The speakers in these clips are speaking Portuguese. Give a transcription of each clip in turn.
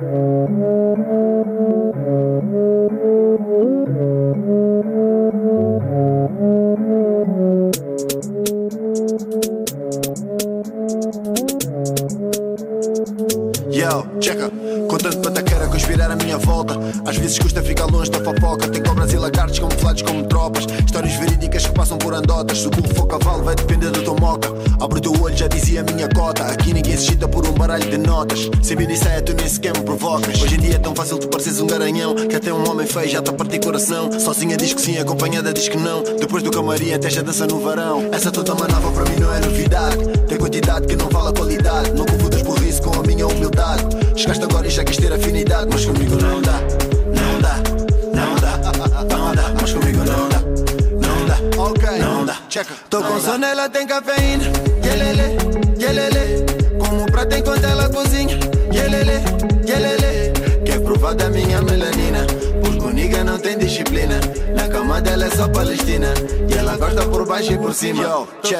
Yo, checa. Contando pataqueira conspirar a minha volta. Às vezes custa ficar longe da fofoca. Tem cobras e lagartos camuflados como tropas. Histórias verídicas que passam por andotas. Se o burro for cavalo, vai depender da tua moca. Abre o teu olho, já dizia a minha cota. Aqui ninguém se chita por um baralho de notas. Sem saia, tu nem sequer me provocas. Hoje em dia é tão fácil tu pareces um garanhão. Que até um homem feio já a partir coração. Sozinha diz que sim, acompanhada diz que não. Depois do camarim até já dança no varão. Essa toda manava para mim não é novidade. Tem quantidade que não vale a qualidade. Não confundas isso com a minha humildade. Chegaste agora e já quis ter afinidade, mas comigo não dá, não dá, não dá, não dá, mas comigo não dá, não dá, ok, não dá, checa. Tô com sono, ela tem cafeína, yelele, yelele, como prato enquanto ela cozinha, yelele, yelele, quer provar da minha melanina, o nigga não tem disciplina, na cama dela é só palestina, e ela gosta por baixo e por cima. Yo, check,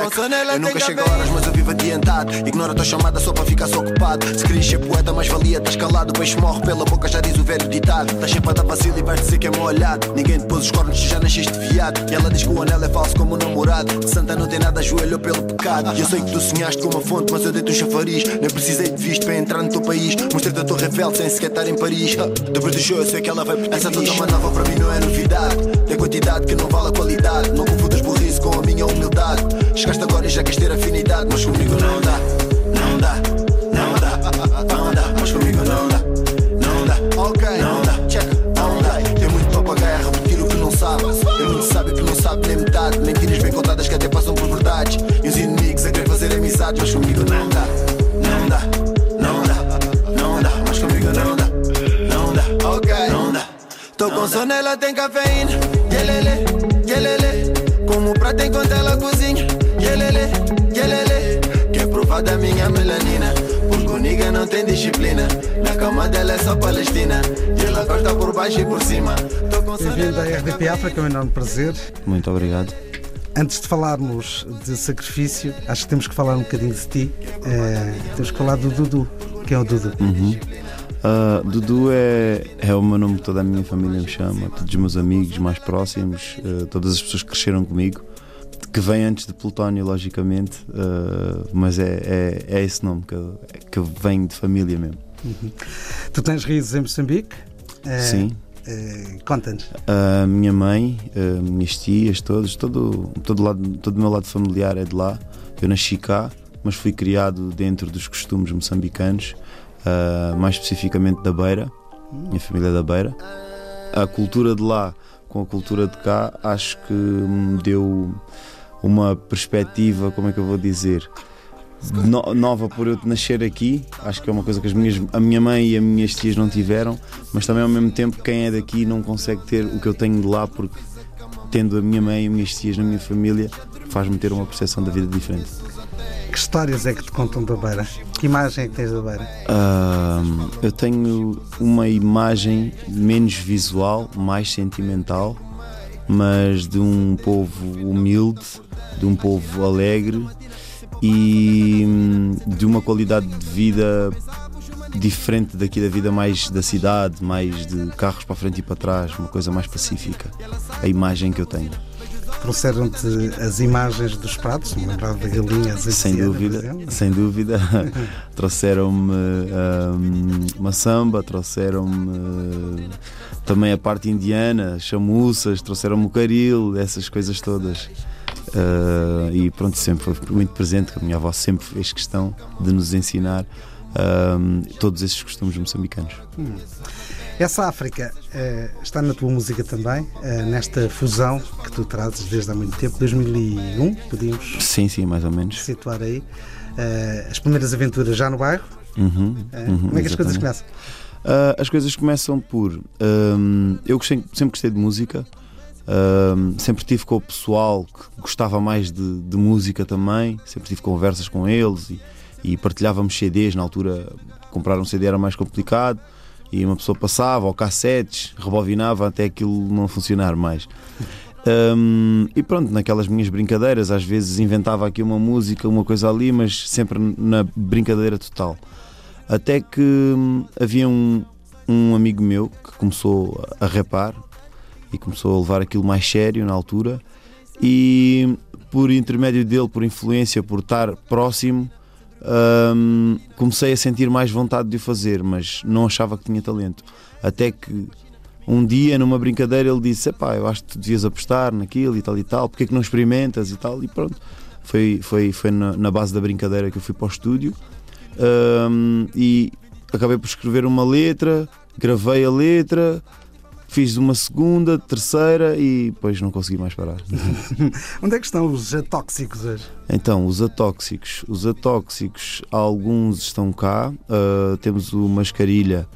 eu nunca chego a horas, mas eu vivo adiantado, ignora a tua chamada só para ficar só ocupado, se querias ser poeta, mais valia, estás calado, o peixe morre pela boca, já diz o velho ditado, estás sempre a dar vacilo e vais dizer que é meu olhado, ninguém te pôs os cornos, já nasceste viado, e ela diz que o anel é falso como o namorado, Santa não tem nada, ajoelhou pelo pecado, e eu sei que tu sonhaste com uma fonte, mas eu dei-te um chafariz, nem precisei de visto para entrar no teu país, mostrei-te a Torre Eiffel sem sequer estar em Paris, depois do show eu sei que ela vai por Essa toda manava para mim não é novidade, tem quantidade que não vale a qualidade, não confundas isso com a minha humildade, chegaste agora e já quis ter afinidade, mas comigo não dá, não dá, não dá, não dá, mas comigo não dá, não dá, ok, não dá, check, não dá, tem muito papagaio a repetir o que não sabe, tem muito sábio que não sabe nem metade, mentiras bem contadas que até passam por verdades, e os inimigos a querer fazer amizades, mas comigo Tô com sono, ela tem cafeína, yelele, yelele, como prato enquanto ela cozinha, yelele, yelele, quer provar da minha melanina, porque o nigga não tem disciplina, na cama dela é só palestina, e ela gosta por baixo e por cima. Bem-vindo à RDP África, é um enorme prazer. Muito obrigado. Antes de falarmos de sacrifício, acho que temos que falar um bocadinho de ti. Eh, temos que falar do Dudu. Quem é o Dudu? Uhum. Ah, Dudu é, é o meu nome que toda a minha família me chama, todos os meus amigos mais próximos, ah, todas as pessoas que cresceram comigo, que vem antes de Plutónio, logicamente, ah, mas é, é, é esse nome que, que vem de família mesmo. Tu tens raízes em Moçambique? Eh, Sim. eh, Conta-nos. A minha mãe, minhas tias, todos, todo, todo, lado, todo o meu lado familiar é de lá. Eu nasci cá, mas fui criado dentro dos costumes moçambicanos, ah, mais especificamente da Beira, minha família é da Beira. A cultura de lá com a cultura de cá acho que me deu uma perspectiva, como é que eu vou dizer? no- nova por eu nascer aqui, acho que é uma coisa que as minhas, a minha mãe e as minhas tias não tiveram, mas também ao mesmo tempo quem é daqui não consegue ter o que eu tenho de lá porque tendo a minha mãe e as minhas tias na minha família faz-me ter uma percepção da vida diferente. Que histórias é que te contam da Beira? Que imagem é que tens da Beira? Ahm, eu tenho uma imagem menos visual, mais sentimental, mas de um povo humilde, de um povo alegre e hum, de uma qualidade de vida diferente daqui da vida mais da cidade, mais de carros para frente e para trás, uma coisa mais pacífica. A imagem que eu tenho. Trouxeram-te as imagens dos pratos, me lembrava da galinha Sem dúvida, sem dúvida. trouxeram-me hum, uma samba, trouxeram-me hum, também a parte indiana, chamuças, trouxeram-me o caril, essas coisas todas. Ah, e pronto, sempre foi muito presente, que a minha avó sempre fez questão de nos ensinar hum, todos esses costumes moçambicanos. Essa África eh, está na tua música também, eh, nesta fusão que tu trazes desde há muito tempo, 2001, podíamos Sim, sim, mais ou menos. situar aí. Eh, as primeiras aventuras já no bairro. Uhum, uhum, como é que as coisas começam? As coisas começam por. hum, eu gostei- sempre gostei de música, hum, sempre tive com o pessoal que gostava mais de, de música também, sempre tive conversas com eles e, e partilhávamos CDs. Na altura, comprar um CD era mais complicado e uma pessoa passava, ou cassetes, rebobinava até aquilo não funcionar mais. Hum, e pronto, naquelas minhas brincadeiras, às vezes inventava aqui uma música, uma coisa ali, mas sempre na brincadeira total. Até que hum, havia um, um amigo meu que começou a rapar e começou a levar aquilo mais sério na altura e por intermédio dele, por influência, por estar próximo, hum, comecei a sentir mais vontade de o fazer, mas não achava que tinha talento. Até que um dia, numa brincadeira, ele disse: Pá, eu acho que tu devias apostar naquilo e tal e tal, porque é que não experimentas e tal? E pronto, foi, foi, foi na, na base da brincadeira que eu fui para o estúdio hum, e acabei por escrever uma letra, gravei a letra. Fiz uma segunda, terceira e depois não consegui mais parar. Onde é que estão os atóxicos hoje? Então, os atóxicos. Os atóxicos, alguns estão cá. Uh, temos o Mascarilha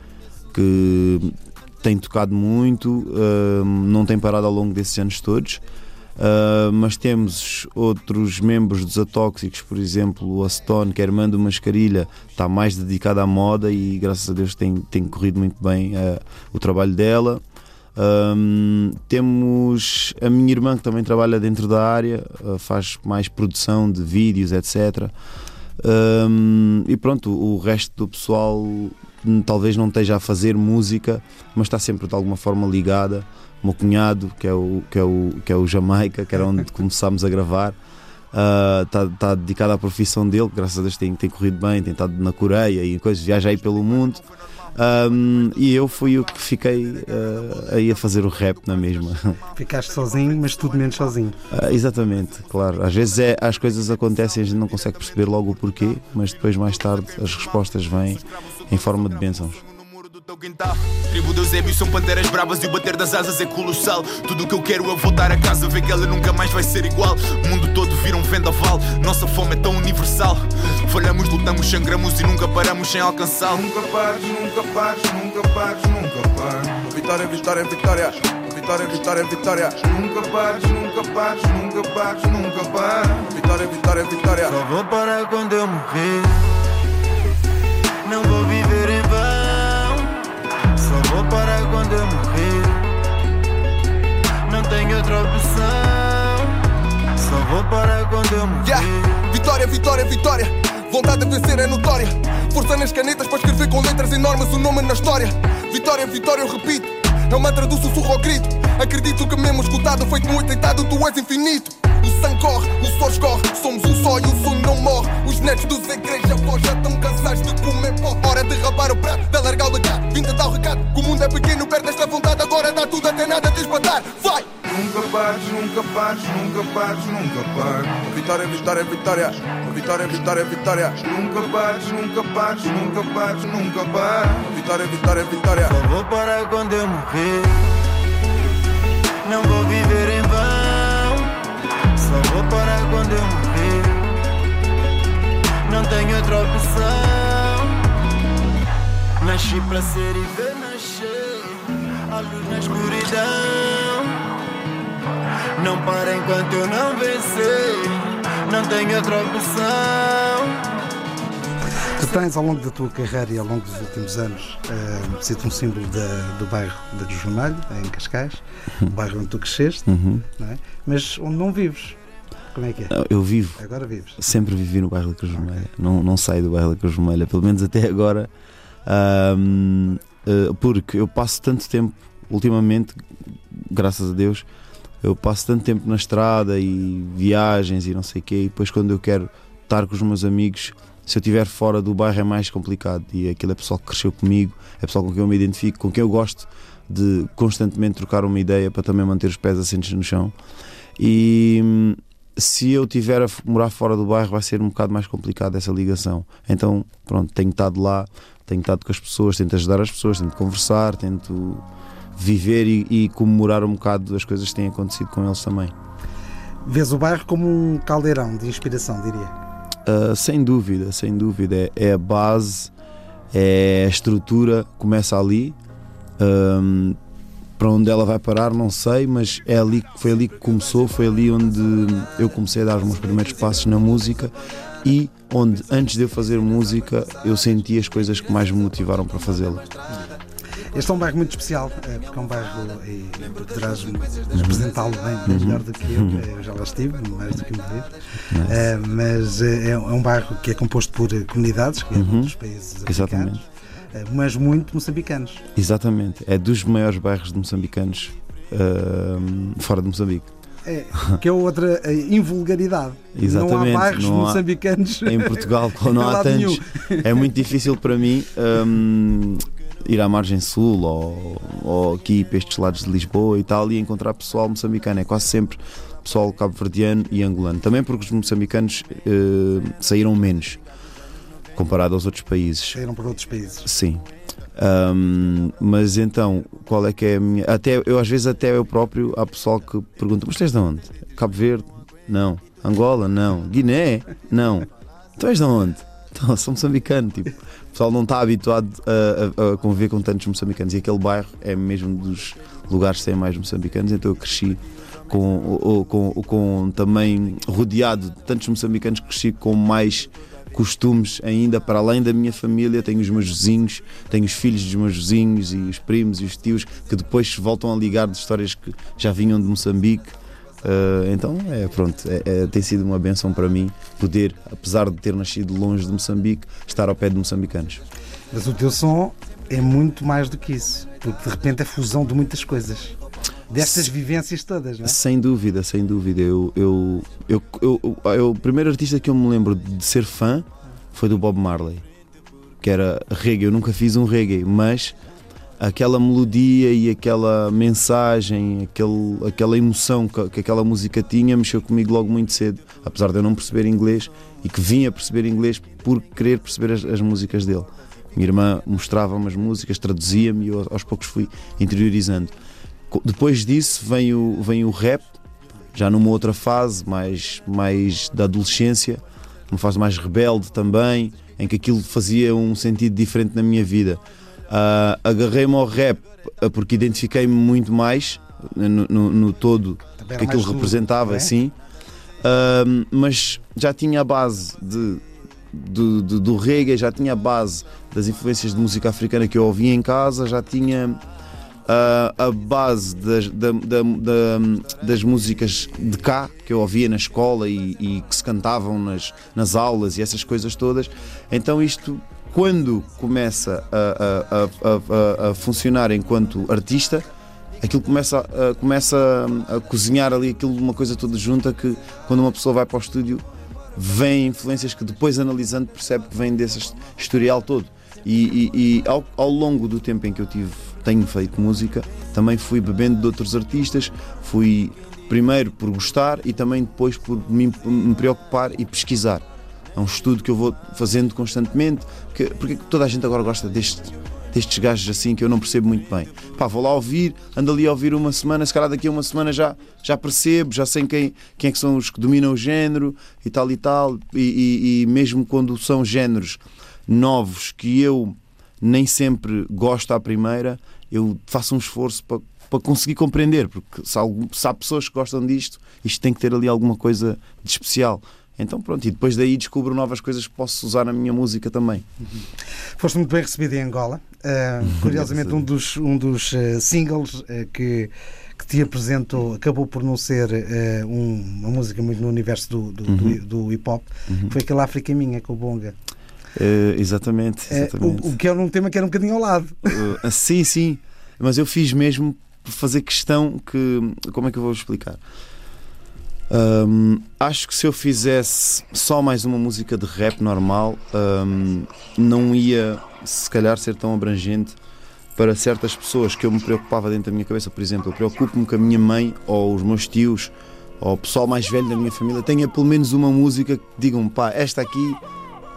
que tem tocado muito, uh, não tem parado ao longo desses anos todos. Uh, mas temos outros membros dos Atóxicos, por exemplo, o Aston, que é irmã do Mascarilha, está mais dedicada à moda e graças a Deus tem, tem corrido muito bem uh, o trabalho dela. Um, temos a minha irmã que também trabalha dentro da área, uh, faz mais produção de vídeos, etc. Um, e pronto, o resto do pessoal hum, talvez não esteja a fazer música, mas está sempre de alguma forma ligada. O meu cunhado, que é o, que é o, que é o Jamaica, que era onde começámos a gravar, está, uh, está dedicado à profissão dele, graças a Deus tem, tem corrido bem, tem estado na Coreia e coisas, viaja aí pelo mundo. Um, e eu fui o que fiquei uh, aí a fazer o rap na mesma. Ficaste sozinho, mas tudo menos sozinho. Uh, exatamente, claro. Às vezes é, as coisas acontecem e a gente não consegue perceber logo o porquê, mas depois, mais tarde, as respostas vêm em forma de bênçãos teu quintal. Tribo de Eusébio são panteras bravas e o bater das asas é colossal. Tudo o que eu quero é voltar a casa, ver que ela nunca mais vai ser igual. O mundo todo vira um vendaval, nossa fome é tão universal. Falhamos, lutamos, sangramos e nunca paramos sem alcançá-lo. Nunca pares, nunca pares, nunca pares, nunca pares. Vitória, vitória, vitória. Vitória, vitória, vitória. Nunca pares, nunca pares, nunca pares, nunca pares. Vitória, vitória, vitória. Só vou parar quando eu morrer. Não vou. Parar quando eu morrer. Não tenho outra opção. Só vou parar quando eu morrer. Yeah. Vitória, vitória, vitória. Vontade de vencer é notória. Força nas canetas para escrever com letras enormes o nome na história. Vitória, vitória, eu repito. É o mantra do sussurro ao grito. Acredito que mesmo escutado, feito muito deitado, tu és infinito. O sangue corre, o sol escorre, somos um só e o sonho não morre. Os netos dos igrejas pó já estão cansados de comer pó. Hora de rapar o prato, de alargar o legado. Vim dar o recado, que o mundo é pequeno, perde esta vontade. Agora dá tudo até nada de espantar. Vai! Nunca pares, nunca pares, nunca pares, nunca pares. Vitória, vitória, vitória. Vitória, vitória, vitória. Nunca pares, nunca pares, nunca pares, nunca pares. Vitória, vitória, vitória. Só vou parar quando eu morrer. Não vou viver em vão. Só vou parar quando eu morrer. Não tenho outra opção. Nasci para ser e ver nascer. A luz na escuridão. Não para enquanto eu não vencer. Não tenho outra opção. Tu tens, ao longo da tua carreira e ao longo dos últimos anos, uh, sido um símbolo da, do bairro da Jornalho, em Cascais, o bairro onde tu cresceste, Uhum. não é? mas onde não vives. Como é que é? Eu vivo, Agora vives. sempre vivi no bairro da Cruz Vermelha. Não, não saio do bairro da Cruz Vermelha, pelo menos até agora. ahm, eh, porque eu passo tanto tempo, ultimamente, graças a Deus, eu passo tanto tempo na estrada e viagens e não sei o quê, e depois quando eu quero estar com os meus amigos, se eu estiver fora do bairro é mais complicado. E aquilo é pessoal que cresceu comigo, é pessoal com quem eu me identifico, com quem eu gosto de constantemente trocar uma ideia para também manter os pés assentes no chão. E hum, se eu tiver a morar fora do bairro vai ser um bocado mais complicado essa ligação. Então, pronto, tenho estado lá, tenho estado com as pessoas, tento ajudar as pessoas, tento conversar, tento viver e, e comemorar um bocado as coisas que têm acontecido com eles também. Vês o bairro como um caldeirão de inspiração, diria. Uh, sem dúvida, sem dúvida. É, é a base, é a estrutura, começa ali. Um, para onde ela vai parar, não sei, mas é ali, foi ali que começou, foi ali onde eu comecei a dar os meus primeiros passos na música e onde, antes de eu fazer música, eu senti as coisas que mais me motivaram para fazê-la. Este é um bairro muito especial, eh, porque é um bairro, e tu poderás representá-lo bem, bem melhor do que eu, eh, eu já lá estive, mais do que uma vez, Eh, mas é um é um bairro que é composto por eh, comunidades, que é um dos países africanos, mas muito moçambicanos. Exatamente. É dos maiores bairros de moçambicanos ahm, fora de Moçambique. É, que é outra eh, invulgaridade. Exatamente, Não há bairros não há- moçambicanos. Em Portugal, não há tantos, é muito difícil para mim ahm, ir à margem sul ou, ou aqui para estes lados de Lisboa e tal e encontrar pessoal moçambicano. É quase sempre pessoal cabo-verdiano e angolano. Também porque os moçambicanos eh, saíram menos comparado aos outros países. Saíram para outros países. Sim. Ahm, mas então, qual é que é a minha. Até, eu às vezes até eu próprio há pessoal que pergunta, mas tu és de onde? Cabo Verde? Não. Angola? Não. Guiné? Não. Tu és de onde? Então, sou moçambicano, tipo. Pessoal não está habituado a, a- a conviver com tantos moçambicanos e aquele bairro é mesmo dos lugares que têm mais moçambicanos, então eu cresci com, com, com também rodeado de tantos moçambicanos, cresci com mais costumes ainda para além da minha família. Tenho os meus vizinhos, tenho os filhos dos meus vizinhos e os primos e os tios que depois voltam a ligar de histórias que já vinham de Moçambique. Uh, então, é, pronto, é- é- tem sido uma benção para mim poder, apesar de ter nascido longe de Moçambique, estar ao pé de moçambicanos. Mas o teu som é muito mais do que isso, porque de repente é fusão de muitas coisas. Destas vivências todas, não é? Sem dúvida, sem dúvida. Eu, eu, eu, eu, eu- eu- o primeiro artista que eu me lembro de ser fã foi do Bob Marley, que era reggae. Eu nunca fiz um reggae, mas aquela melodia e aquela mensagem, aquele, aquela emoção que, que aquela música tinha, mexeu comigo logo muito cedo, apesar de eu não perceber inglês e que vim a perceber inglês por querer perceber as, as músicas dele. Minha irmã mostrava-me as músicas, traduzia-me e eu aos poucos fui interiorizando. Depois disso vem o, vem o rap, já numa outra fase, mais, mais da adolescência, uma fase mais rebelde também, em que aquilo fazia um sentido diferente na minha vida. Ah, Agarrei-me ao rap ah, porque identifiquei-me muito mais no, no- no todo Também era que aquilo representava, é? sim. Ahm, mas já tinha a base de, do, do, do reggae, já tinha a base das influências de música africana que eu ouvia em casa, já tinha ah, a base das, da- da- da- das músicas de cá que eu ouvia na escola e, e que se cantavam nas, nas aulas e essas coisas todas. Então isto quando começa a, a- a- a- funcionar enquanto artista, aquilo começa, a, começa a, cozinhar ali aquilo uma coisa toda junta que quando uma pessoa vai para o estúdio vem influências que depois analisando percebe que vem desse historial todo. E, e- e ao, ao longo do tempo em que eu tive, tenho feito música, também fui bebendo de outros artistas, fui primeiro por gostar e também depois por me, me preocupar e pesquisar. É um estudo que eu vou fazendo constantemente. Que, porque toda a gente agora gosta deste, destes gajos assim que eu não percebo muito bem. Pá, vou lá ouvir, ando ali a ouvir uma semana, se calhar daqui a uma semana já, já percebo, já sei quem, quem é que são os que dominam o género e tal e tal. E, e- e mesmo quando são géneros novos que eu nem sempre gosto à primeira, eu faço um esforço para, para conseguir compreender, porque se, algum- se há pessoas que gostam disto, isto tem que ter ali alguma coisa de especial. Então pronto, e depois daí descubro novas coisas que posso usar na minha música também. Foste muito bem recebido em Angola. Uh, curiosamente, um dos, um dos uh, singles uh, que, que te apresentou acabou por não ser um- uma música muito no universo do, do, do- do hip hop. Foi aquele África Minha com o Bonga. Eh, exatamente, Uh, exatamente. o, o que era um tema que era um bocadinho ao lado. Uh, sim, sim, mas eu fiz mesmo por fazer questão que. Como é que eu vou explicar? Um, acho que se eu fizesse só mais uma música de rap normal, um, não ia se calhar ser tão abrangente para certas pessoas que eu me preocupava dentro da minha cabeça. Por exemplo, eu preocupo-me que a minha mãe ou os meus tios ou o pessoal mais velho da minha família tenha pelo menos uma música que digam, pá, esta aqui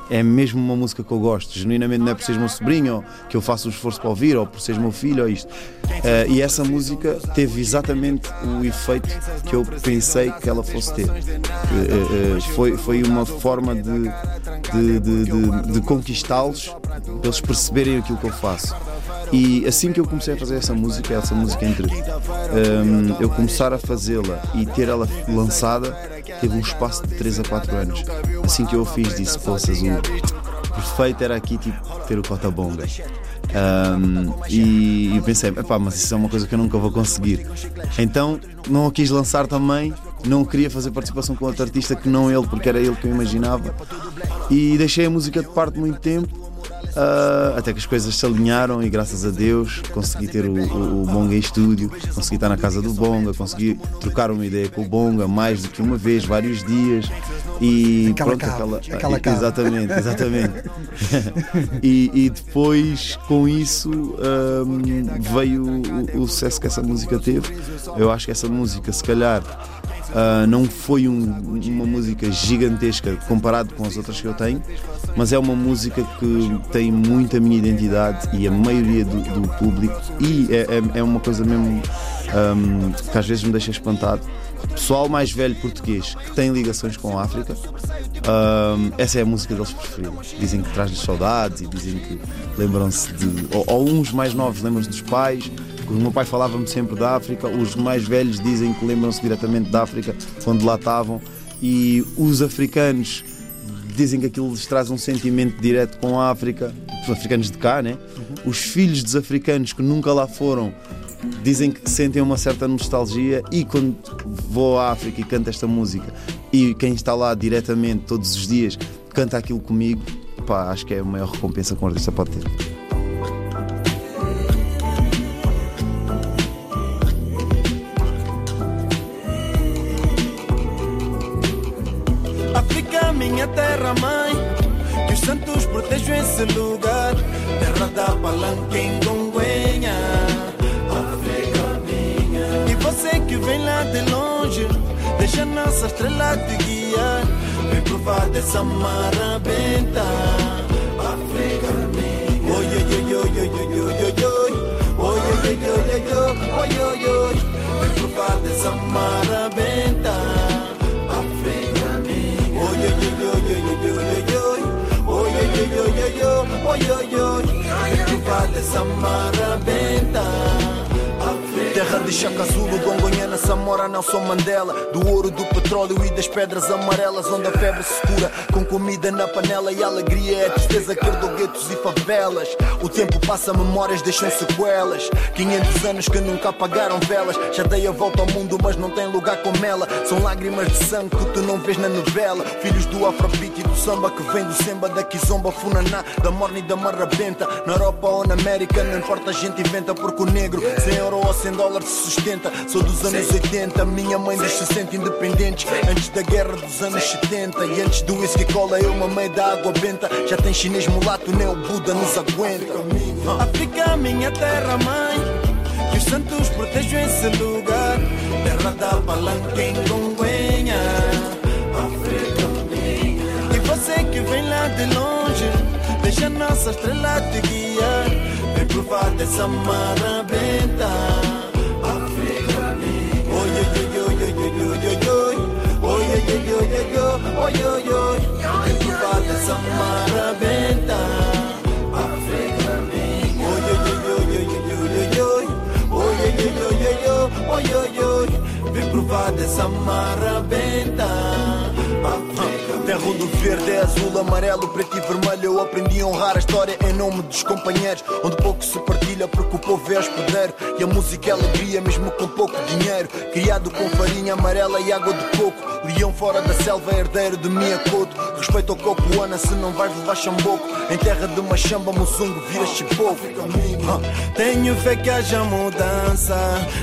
é mesmo uma música que eu gosto, genuinamente não é por seres meu sobrinho, que eu faço um esforço para ouvir, ou por seres meu filho, ou isto. Eh, e essa música teve exatamente o efeito que eu pensei que ela fosse ter. Eh, eh, foi, foi uma forma de, de, de, de- de conquistá-los, eles perceberem aquilo que eu faço. E assim que eu comecei a fazer essa música, essa música entre hum, eu começar a fazê-la e ter ela lançada, teve um espaço de 3 a 4 anos. Assim que eu fiz, disse: Poças, o perfeito era aqui tipo, ter o Cota Bonga. Um, e eu pensei, epá, mas isso é uma coisa que eu nunca vou conseguir. Então não a quis lançar também, não queria fazer participação com outro artista que não ele, porque era ele que eu imaginava. E deixei a música de parte muito tempo Uh, até que as coisas se alinharam e graças a Deus consegui ter o, o, o, Bonga em estúdio, consegui estar na casa do Bonga, consegui trocar uma ideia com o Bonga mais do que uma vez, vários dias. E aquela pronto, aquela, aquela Exatamente, exatamente. e, e, depois com isso um, veio o, o sucesso que essa música teve. Eu acho que essa música, se calhar. Uh, não foi um, uma música gigantesca comparado com as outras que eu tenho, mas é uma música que tem muita minha identidade e a maioria do, do público, e é, é, é, uma coisa mesmo um, que às vezes me deixa espantado. Pessoal mais velho português que tem ligações com a África, um, essa é a música deles preferida. Dizem que traz-lhes saudades e dizem que lembram-se de. Ou, ou uns mais novos lembram-se dos pais, o meu pai falava-me sempre da África, os mais velhos dizem que lembram-se diretamente da África quando lá estavam, e os africanos dizem que aquilo lhes traz um sentimento direto com a África, os africanos de cá, né? Uhum. Os filhos dos africanos que nunca lá foram dizem que sentem uma certa nostalgia e quando vou à África e canto esta música e quem está lá diretamente todos os dias canta aquilo comigo, pá, acho que é a maior recompensa que um artista pode ter. minha terra mãe. Que os santos protejam esse lugar. Terra da palanca em Gongonha. África minha. E você que vem lá de longe, deixa nossa estrela te guiar. Vem provar dessa mara benta. África minha. Oi, oi, oi, oi, oi, oi, oi, oi. Oi, oi, oi, oi, oi, oi, oi, oi. Vem provar dessa mara. yo yo, yo. Di fate samara benta. Terra de Chaka Zulu, Gongonhana, Samora, Nelson Mandela. Do ouro, do petróleo e das pedras amarelas Onde a febre se cura com comida na panela. E a alegria é a tristeza que herdou guetos e favelas. O tempo passa, memórias deixam sequelas. 500 anos que nunca apagaram velas. Já dei a volta ao mundo, mas não tem lugar como ela. São lágrimas de sangue que tu não vês na novela. Filhos do afrobeat e do samba que vem do semba Da kizomba, funaná, da morna e da marrabenta. Na Europa ou na América, não importa a gente inventa Porque o negro, sem euro ou sem dólar dólar se sustenta. Sou dos anos 80, minha mãe se sente independentes. Antes da guerra dos anos 70 e antes do whisky cola, eu mamei da água benta. Já tem chinês mulato, nem o Buda nos aguenta. África, minha terra mãe. Que os santos protejam esse lugar. Terra da palanca em Gonguenha. África, minha. E você que vem lá de longe, deixa nossa estrela te guiar. Vem provar dessa marabenta. Oy, oy, oy, vi provate sa maraventa. Terra do verde é azul, amarelo, preto e vermelho. Eu aprendi a honrar a história em nome dos companheiros. Onde pouco se partilha, porque o povo é hospedeiro. E a música é alegria, mesmo com pouco dinheiro. Criado com farinha amarela e água de coco. Leão fora da selva, herdeiro de minha coto. Respeito ao coco, Ana, se não vais levar chamboco. Em terra de machamba, moçungo, vira chipoco. Tenho fé que haja mudança.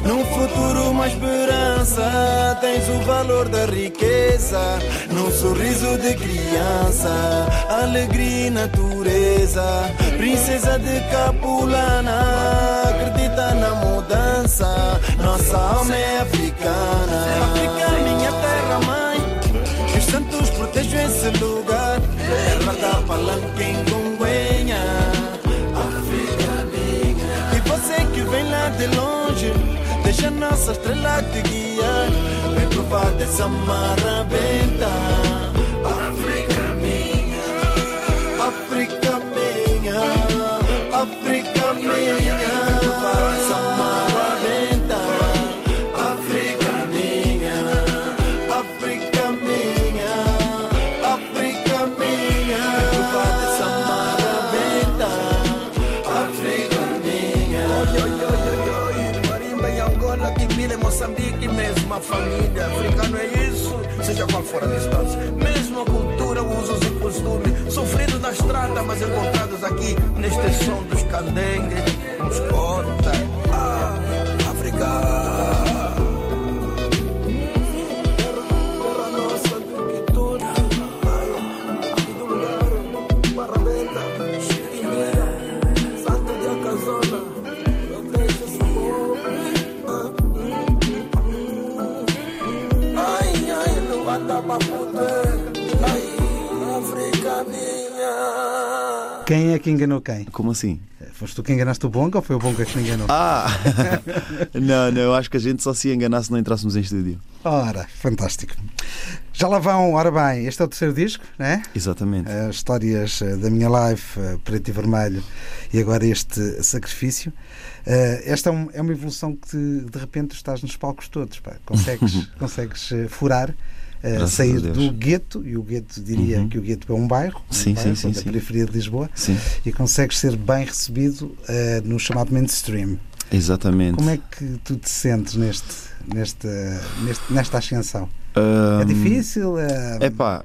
Num futuro, uma esperança. Tens o valor da riqueza. Num sorriso de criança. Alegria e natureza. Princesa de Capulana. Acredita na mudança. Nossa alma é africana. África, minha terra mãe. Que os santos protejam esse lugar. Terra da palanca em Gonguenha. África minha. E você que vem lá de longe. Deixa nossa estrela te guiar. Fa dessa maraventa, África minha África minha África Mesma família. Africano é isso, seja qual for a distância. Mesma cultura, usos e costumes. Sofridos na estrada, mas encontrados aqui neste som dos candengues, nos conta. Quem é que enganou quem? Como assim? Foste tu que enganaste o Bonga ou foi o Bonga que te enganou? Ah! não, não, eu acho que a gente só se enganar se não entrássemos em estúdio. Ora, fantástico. Já lá vão, ora bem, este é o terceiro disco, né? Exatamente. As histórias eh, da minha live, eh, preto e vermelho, e agora este sacrifício. Eh, Esta é, um- é uma evolução que de, de repente estás nos palcos todos, pá. Consegues, consegues eh, furar, eh, Graças a sair do gueto, e o gueto diria Uhum. que o gueto é um bairro, um Sim, bairro, sim, sim, periferia de Lisboa, e consegues ser bem recebido eh, no chamado mainstream. exatamente. Como é que tu te sentes neste, neste, neste- nesta ascensão? Ahm, É difícil? É... Pá,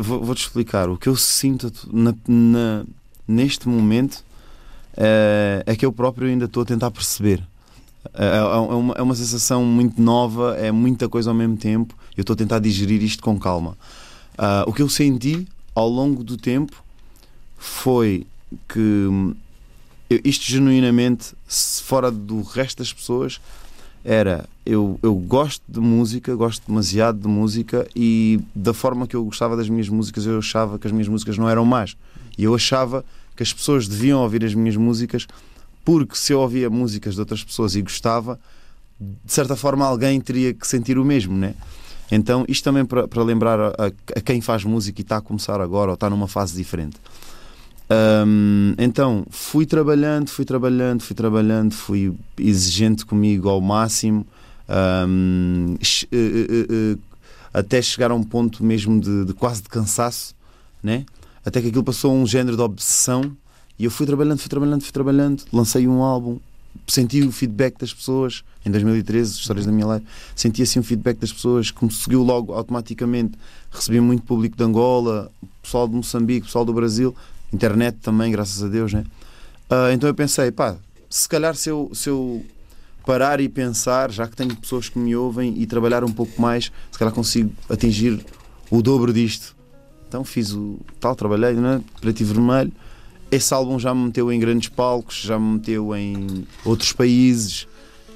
vou-te explicar. O que eu sinto na- na- neste momento é, é que eu próprio ainda estou a tentar perceber. É, é uma, é uma sensação muito nova, é muita coisa ao mesmo tempo. Eu estou a tentar digerir isto com calma. Ah, o que eu senti ao longo do tempo foi que hum, eu- isto genuinamente, fora do resto das pessoas, era eu, eu gosto de música, gosto demasiado de música e da forma que eu gostava das minhas músicas, eu achava que as minhas músicas não eram más. E eu achava que as pessoas deviam ouvir as minhas músicas porque se eu ouvia músicas de outras pessoas e gostava, de certa forma alguém teria que sentir o mesmo, né? Então, isto também para, para lembrar a, a- quem faz música e está a começar agora ou está numa fase diferente. Hum, então, fui trabalhando, fui trabalhando, fui trabalhando, fui exigente comigo ao máximo, ch- eh, eh, eh, até chegar a um ponto mesmo de, de quase de cansaço, né? até que aquilo passou a um género de obsessão. E eu fui trabalhando, fui trabalhando, fui trabalhando, lancei um álbum, senti o feedback das pessoas em 2013, histórias da minha live, senti assim o feedback das pessoas, que logo automaticamente. Recebi muito público de Angola, pessoal de Moçambique, pessoal do Brasil, internet também, graças a Deus, né? Ah, então eu pensei, pá, se calhar se eu, se eu parar e pensar, já que tenho pessoas que me ouvem e trabalhar um pouco mais, se calhar consigo atingir o dobro disto. Então fiz o tal, trabalhei, né? preto e vermelho. Esse álbum já me meteu em grandes palcos, já me meteu em outros países,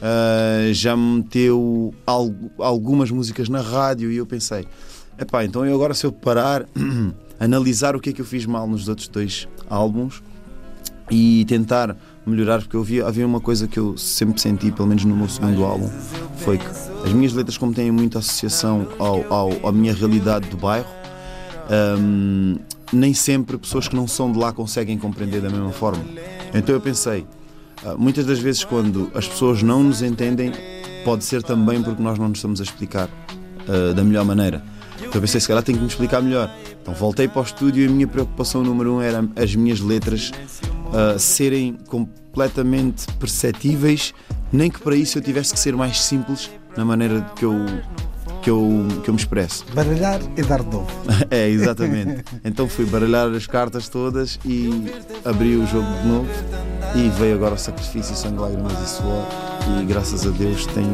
ah, já me meteu al- algumas músicas na rádio e eu pensei, epá, então eu agora se eu parar, analisar o que é que eu fiz mal nos outros dois álbuns e tentar melhorar, porque eu via, havia uma coisa que eu sempre senti, pelo menos no meu segundo álbum, foi que as minhas letras, como têm muita associação ao, ao- à minha realidade do bairro, hum, nem sempre pessoas que não são de lá conseguem compreender da mesma forma. Então eu pensei, ah, muitas das vezes quando as pessoas não nos entendem, pode ser também porque nós não nos estamos a explicar ah, da melhor maneira. Então eu pensei, se calhar tenho que me explicar melhor. Então voltei para o estúdio e a minha preocupação número um era as minhas letras ah, serem completamente perceptíveis, nem que para isso eu tivesse que ser mais simples na maneira que eu, que eu, que eu me expresso. Baralhar e dar de novo. É, exatamente. Então fui baralhar as cartas todas e abri o jogo de novo e veio agora o sacrifício, sangue, lágrimas e suor e graças a Deus tem,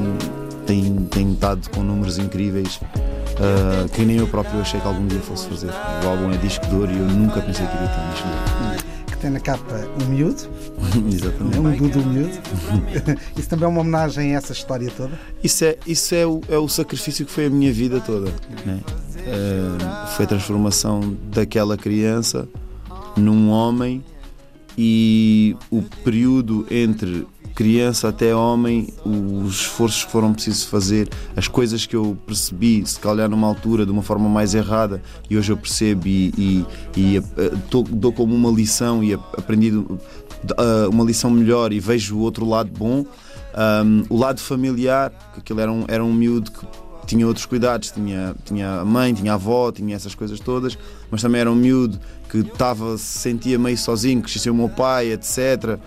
tem, tem estado com números incríveis ah, que nem eu próprio achei que algum dia fosse fazer. O álbum é disco de ouro e eu nunca pensei que iria ter disco de ouro. Tem na capa um miúdo, Exatamente. um Dudu miúdo. Isso também é uma homenagem a essa história toda. Isso é, isso é, o, é o sacrifício que foi a minha vida toda. Né? Ah, foi a transformação daquela criança num homem e o período entre criança até homem, os esforços que foram precisos fazer, as coisas que eu percebi, se calhar numa altura de uma forma mais errada, e hoje eu percebo e, e, e, eh, tô- dou como uma lição e ap- aprendi ah, uma lição melhor e vejo o outro lado bom. Um, o lado familiar, que aquilo era um, era um miúdo que tinha outros cuidados, tinha, tinha a mãe, tinha a avó, tinha essas coisas todas, mas também era um miúdo que estava, se sentia meio sozinho, que esqueceu o meu pai, etc.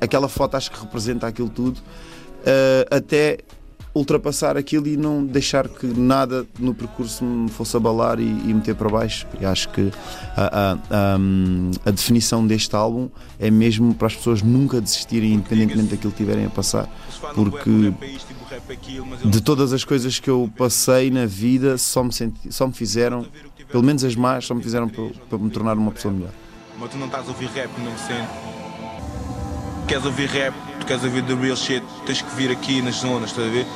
Aquela foto acho que representa aquilo tudo, uh, até ultrapassar aquilo e não deixar que nada no percurso me fosse abalar e, e meter para baixo. E acho que a, a, a, definição deste álbum é mesmo para as pessoas nunca desistirem, independentemente daquilo que tiverem a passar, porque de todas as coisas que eu passei na vida só me, senti, só me fizeram, pelo menos as más, só me fizeram para, para me tornar uma pessoa melhor. Mas tu não estás a ouvir rap, não sente. Queres ouvir rap, tu queres ouvir the real shit, tens que vir aqui nas zonas, estás a ver?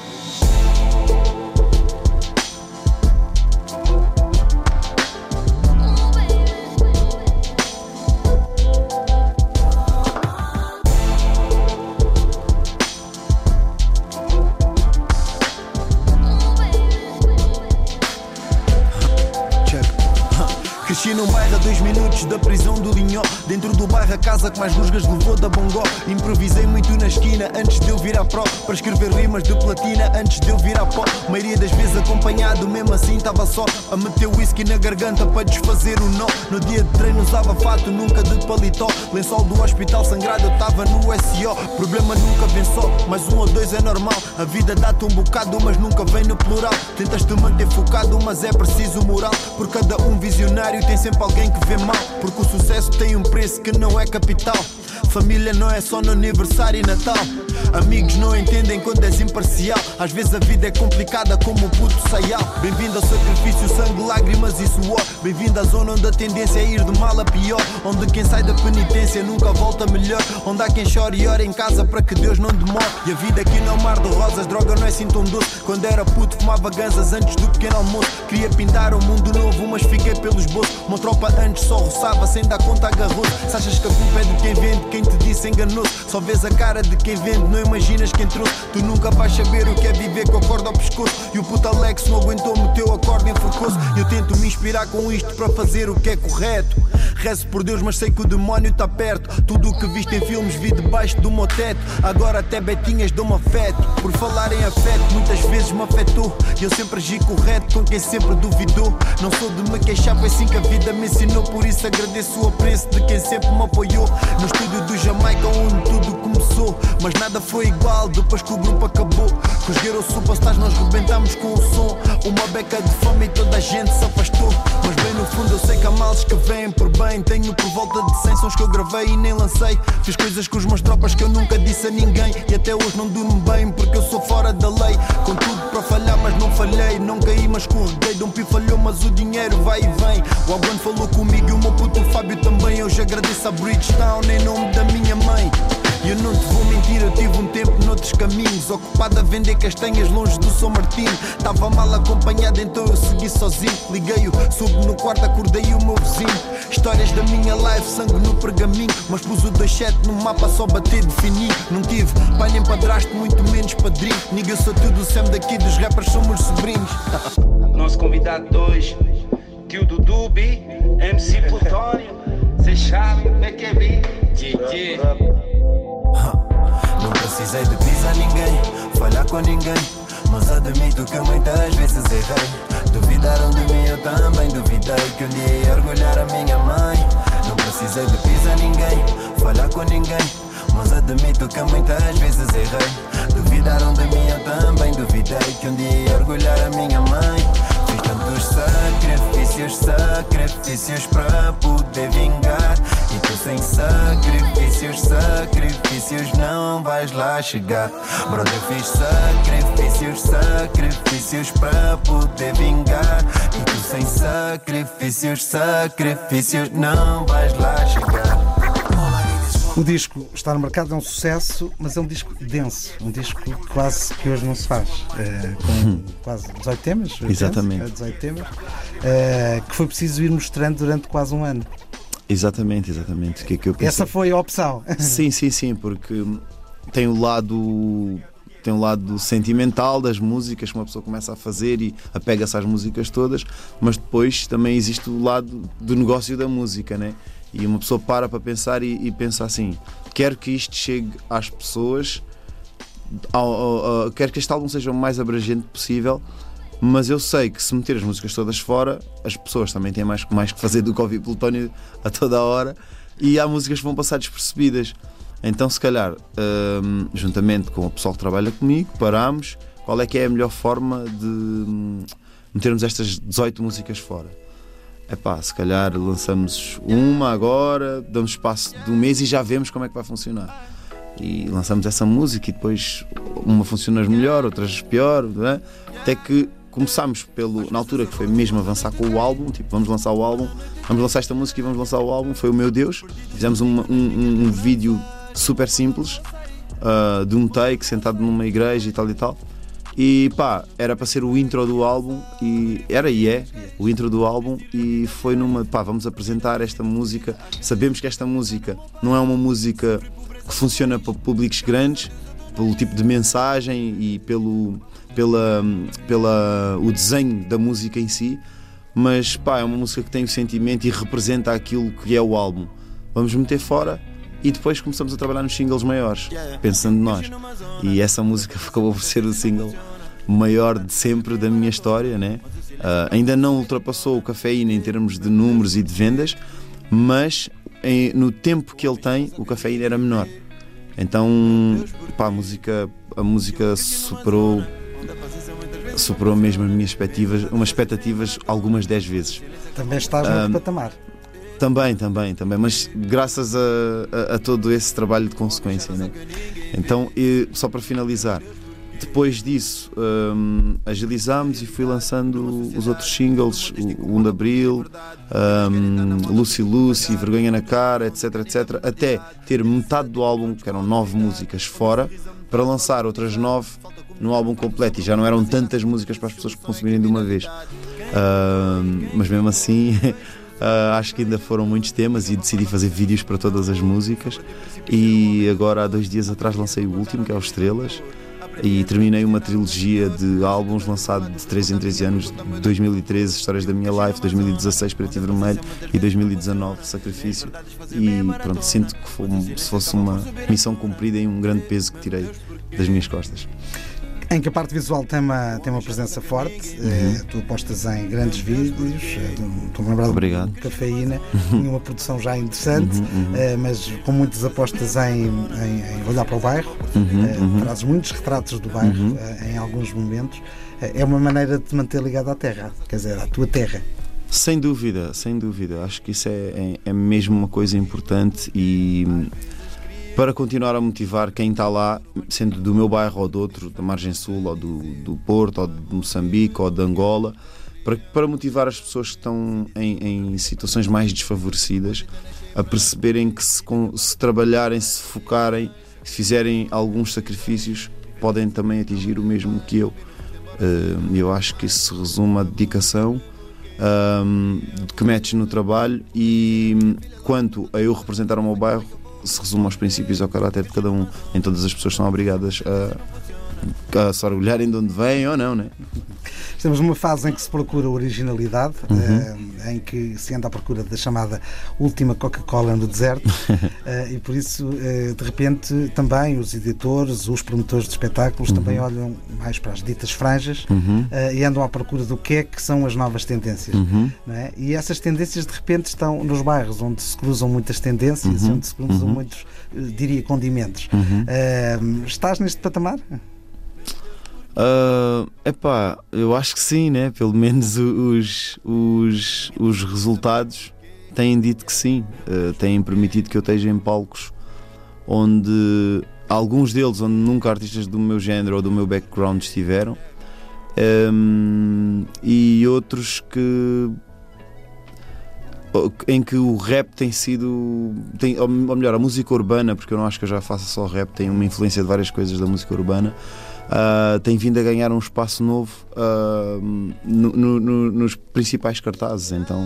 Dentro do bairro, a casa que mais rusgas levou da Bongó. Improvisei muito na esquina antes de eu vir à pro. Para escrever rimas de platina antes de eu vir à pó. Maioria das vezes acompanhado, mesmo assim estava só. A meter whisky na garganta para desfazer o nó. No dia de treino usava fato, nunca de paletó. Lençol do hospital sangrado, eu estava no SO. Problema nunca vem só, mas um ou dois é normal. A vida dá-te um bocado, mas nunca vem no plural. Tentas te manter focado, mas é preciso moral. Por cada um visionário tem sempre alguém que vê mal. Porque o sucesso tem um preço que não é capital. Família não é só no aniversário e Natal. Amigos não entendem quando és imparcial. Às vezes a vida é complicada como o puto saial. Bem-vindo ao sacrifício, sangue, lágrimas e suor. Bem-vindo à zona onde a tendência é ir de mal a pior. Onde quem sai da penitência nunca volta melhor. Onde há quem chora e ora em casa para que Deus não demore. E a vida aqui não é um mar de rosas, droga não é assim tão doce. Quando era puto, fumava ganzas antes do pequeno almoço. Queria pintar um mundo novo, mas fiquei pelos bolsos. Uma tropa antes só roçava sem dar conta agarrou. Se achas que a culpa é de quem vende, quem te disse enganou-se. Só vês a cara de quem vende, não imaginas quem trouxe. Tu nunca vais saber o que é viver com a corda ao pescoço. E o puto Alex não aguentou, meteu a corda em focoso. Eu tento me inspirar com isto para fazer o que é correto. Rezo por Deus, mas sei que o demónio está perto. Tudo o que viste em filmes vi debaixo do meu teto. Agora até betinhas dão-me afeto. Por falar em afeto, muitas vezes me afetou. E eu sempre agi correto com quem sempre duvidou. Não sou de me queixar, foi assim que a vida me ensinou. Por isso agradeço o apreço de quem sempre me apoiou. No estúdio do Jamaica, onde tudo começou. Mas nada foi igual depois que o grupo acabou. Guerreiros Superstars nós rebentamos com o som. Uma beca de fome e toda a gente se afastou. Mas bem no fundo eu sei que há males que vêm por bem. Tenho por volta de 100 sons que eu gravei e nem lancei. Fiz coisas com os meus tropas que eu nunca disse a ninguém. E até hoje não durmo bem porque eu sou fora da lei. Com tudo para falhar, mas não falhei. Não caí, mas escorreguei. Dom Pi falhou, mas o dinheiro vai e vem. O Alguém falou comigo e o meu puto Fábio também. Hoje agradeço a Bridgetown em nome da minha mãe. E eu não te vou mentir, eu tive um tempo noutros caminhos Ocupado a vender castanhas longe do São Martinho. Estava mal acompanhado, então eu segui sozinho. Liguei-o, subo no quarto, acordei o meu vizinho. Histórias da minha life, sangue no pergaminho. Mas pus o 27 no mapa, só bater definir Não tive pai nem padrasto, muito menos padrinho. Niga, eu sou tudo o Sam daqui, dos rappers somos sobrinhos. Nosso convidado 2, tio do Dubi, MC Plutónio. Cês sabem como é que é? Yeah, não precisei de pisar ninguém, falhar com ninguém. Mas admito que muitas vezes errei. Duvidaram de mim, eu também duvidei. Que um dia ia orgulhar a minha mãe. Não precisei de pisar ninguém, falhar com ninguém. Mas admito que muitas vezes errei. Duvidaram de mim, eu também duvidei. Que um dia ia orgulhar a minha mãe. Fiz tantos sacrifícios, sacrifícios para poder vingar. E tu sem sacrifícios, sacrifícios não vais lá chegar. Brother, eu fiz sacrifícios, sacrifícios para poder vingar. E tu sem sacrifícios, sacrifícios não vais lá chegar. O disco está no mercado, é um sucesso, mas é um disco denso, um disco quase que hoje não se faz, uh, com hum. quase 18 temas, Exatamente. 18 temas, uh, que foi preciso ir mostrando durante quase um ano. Exatamente, exatamente. Que é que eu Essa foi a opção. Sim, sim, sim, porque tem o lado tem um lado sentimental das músicas que uma pessoa começa a fazer e apega-se às músicas todas, mas depois também existe o lado do negócio da música, né? E uma pessoa para para pensar e, e pensa assim: quero que isto chegue às pessoas, ao, ao, ao, quero que este álbum seja o mais abrangente possível Mas eu sei que se meter as músicas todas fora, as pessoas também têm mais, mais que fazer do que ouvir Plutónio a toda a hora e há músicas que vão passar despercebidas. Então, se calhar, hum, juntamente com o pessoal que trabalha comigo, parámos qual é que é a melhor forma de hum, metermos estas 18 músicas fora. É pá, se calhar lançamos uma agora, damos espaço de um mês e já vemos como é que vai funcionar. E lançamos essa música e depois uma funciona melhor, outras pior, é? até que começámos pelo, na altura que foi mesmo avançar com o álbum, tipo, vamos lançar o álbum, vamos lançar esta música e vamos lançar o álbum, foi o meu Deus. Fizemos um, um, um vídeo super simples, uh, de um take, sentado numa igreja e tal e tal. E pá, era para ser o intro do álbum e era e é o intro do álbum e foi numa, pá, vamos apresentar esta música. Sabemos que esta música não é uma música que funciona para públicos grandes, pelo tipo de mensagem e pelo pela, pela o desenho da música em si, mas pá, é uma música que tem o sentimento e representa aquilo que é o álbum. Vamos meter fora e depois começamos a trabalhar nos singles maiores, pensando nós. E essa música acabou por ser o single maior de sempre da minha história, né? Uh, ainda não ultrapassou o Cafeína em termos de números e de vendas, mas em, no tempo que ele tem, o Cafeína era menor. Então, pá, a música, a música superou superou mesmo as minhas expectativas, umas expectativas algumas 10 vezes. Também estás no um, patamar. Também, também, também, mas graças a, a, a todo esse trabalho de consequência. Né? Então, e, só para finalizar, depois disso um, agilizámos e fui lançando os outros singles, o 1 de Abril, um, Lucy Lucy, Vergonha na Cara, etc, etc, até ter metade do álbum, que eram nove músicas, fora, para lançar outras nove no álbum completo e já não eram tantas músicas para as pessoas consumirem de uma vez. Uh, mas mesmo assim, uh, acho que ainda foram muitos temas e decidi fazer vídeos para todas as músicas. E agora, há dois dias atrás, lancei o último, que é o Estrelas. E terminei uma trilogia de álbuns lançado de 3 em 3 anos, 2013 Histórias da Minha Life, 2016 Preto e Vermelho e 2019 Sacrifício. E pronto, sinto que foi, se fosse uma missão cumprida e um grande peso que tirei das minhas costas. Em que a parte visual tem uma, tem uma presença forte, uhum. Eh, tu apostas em grandes vídeos, eh, estou lembrado Obrigado. de cafeína, tinha uma produção já interessante, uhum, uhum. Eh, mas com muitas apostas em, em, em olhar para o bairro, uhum, uhum. trazes muitos retratos do bairro uhum. em alguns momentos. É uma maneira de te manter ligado à terra, quer dizer, à tua terra. Sem dúvida, sem dúvida. Acho que isso é, é, é mesmo uma coisa importante e para continuar a motivar quem está lá, sendo do meu bairro ou do outro, da Margem Sul, ou do, do Porto, ou de Moçambique, ou de Angola, para, para motivar as pessoas que estão em, em situações mais desfavorecidas a perceberem que se, se trabalharem, se focarem, se fizerem alguns sacrifícios, podem também atingir o mesmo que eu. Eh, eu acho que isso se resume à dedicação um, que metes no trabalho e quanto a eu representar o meu bairro, se resume aos princípios e ao caráter de cada um. Nem todas as pessoas são obrigadas a, a se orgulharem de onde vêm ou não, né? Estamos numa fase em que se procura originalidade, uhum. uh, em que se anda à procura da chamada última Coca-Cola no deserto, uh, e por isso, uh, de repente, também os editores, os promotores de espetáculos, uhum. também olham mais para as ditas franjas uhum. e andam à procura do que é que são as novas tendências. Uhum. É? E essas tendências, de repente, estão nos bairros onde se cruzam muitas tendências, uhum. onde se cruzam uhum. muitos, diria, condimentos. estás neste patamar? Uh, epá, eu acho que sim, né? Pelo menos os, os, os resultados têm dito que sim. Uh, têm permitido que eu esteja em palcos onde alguns deles onde nunca artistas do meu género ou do meu background estiveram um, e outros que em que o rap tem sido tem, ou melhor, a música urbana, porque eu não acho que eu já faça só rap, tem uma influência de várias coisas da música urbana uh, tem vindo a ganhar um espaço novo uh, no, no, nos principais cartazes. Então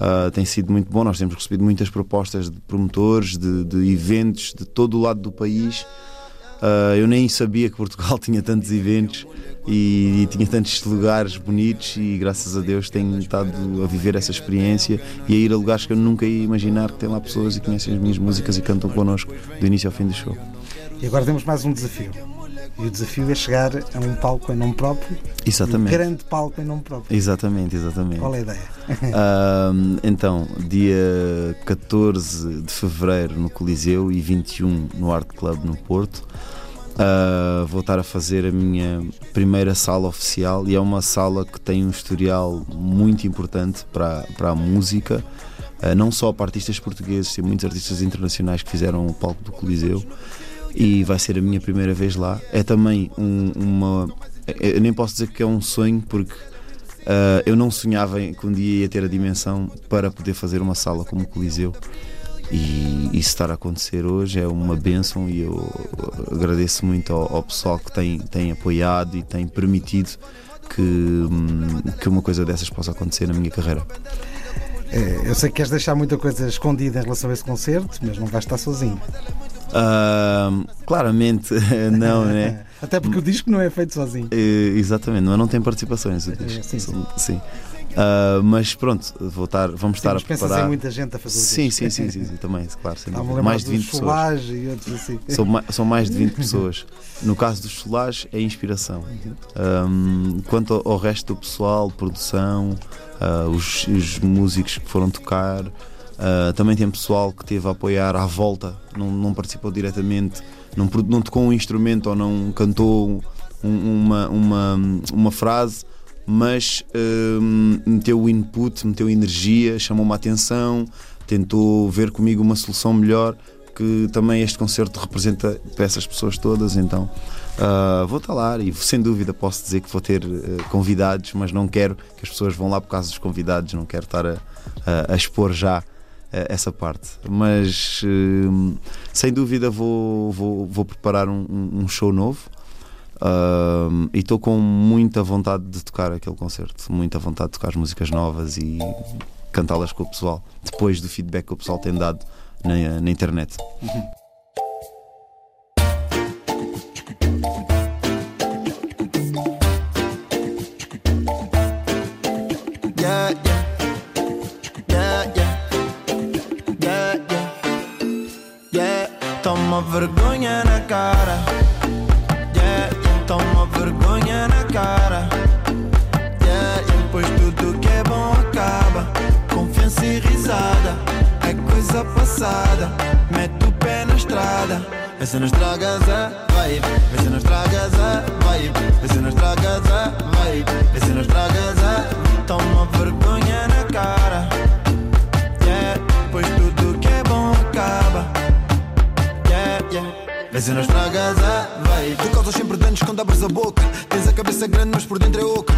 uh, tem sido muito bom. Nós temos recebido muitas propostas de promotores, de, de eventos de todo o lado do país. eu nem sabia que Portugal tinha tantos eventos e, e, tinha tantos lugares bonitos e graças a Deus tenho estado a viver essa experiência e a ir a lugares que eu nunca ia imaginar que tem lá pessoas e conhecem as minhas músicas e cantam connosco do início ao fim do show. E agora temos mais um desafio. E o desafio é chegar a um palco em nome próprio. Exatamente. Um grande palco em nome próprio. Exatamente, exatamente. Qual é a ideia? Então, dia 14 de fevereiro no Coliseu e 21 no Art Club no Porto. Uh, vou estar a fazer a minha primeira sala oficial e é uma sala que tem um historial muito importante para, para a música, uh, não só para artistas portugueses, tem muitos artistas internacionais que fizeram o palco do Coliseu e vai ser a minha primeira vez lá. É também um, uma. Eu nem posso dizer que é um sonho porque uh, eu não sonhava que um dia ia ter a dimensão para poder fazer uma sala como o Coliseu. E isso estar a acontecer hoje é uma bênção e eu agradeço muito ao, ao pessoal que tem, tem apoiado e tem permitido que, hum, que uma coisa dessas possa acontecer na minha carreira. É, eu sei que queres deixar muita coisa escondida em relação a esse concerto, mas não vais estar sozinho. Uh, claramente não, né? Até porque o disco não é feito sozinho. Uh, exatamente, mas não tem participações. É, sim, sim. sim. Uh, mas pronto, vou estar, vamos sim, estar a preparar. Em muita gente a fazer sim, sim, sim, sim, sim, também, claro. mais de 20 pessoas. E outros assim. são, mais, são mais de 20 pessoas. No caso dos Solares, é inspiração. Um, quanto ao, ao, resto do pessoal, produção, uh, os, os, músicos que foram tocar, uh, também tem pessoal que teve a apoiar à volta, não, não participou diretamente, não, não tocou um instrumento ou não cantou um, uma, uma, uma frase mas uh, meteu o input, meteu energia, chamou-me a atenção, tentou ver comigo uma solução melhor que também este concerto representa para essas pessoas todas, então uh, vou estar lá e sem dúvida posso dizer que vou ter uh, convidados, mas não quero que as pessoas vão lá por causa dos convidados, não quero estar a, a, a expor já essa parte. Mas sem dúvida vou, vou, vou preparar um, um show novo. Uh, e estou com muita vontade de tocar aquele concerto, muita vontade de tocar as músicas novas e cantá-las com o pessoal, depois do feedback que o pessoal tem dado na, na internet. Uhum. Coisa passada. Mete o pé na estrada. Vê se não estragas a vibe. Vê se não estragas a vibe. Vê se não estragas a vibe. Vê se não estragas a. Toma vergonha na cara. Yeah, pois tudo que é bom acaba. Yeah, yeah. Vê não estragas a Tu causas sempre danos quando abres a boca. Tens a cabeça grande, mas por dentro é oca.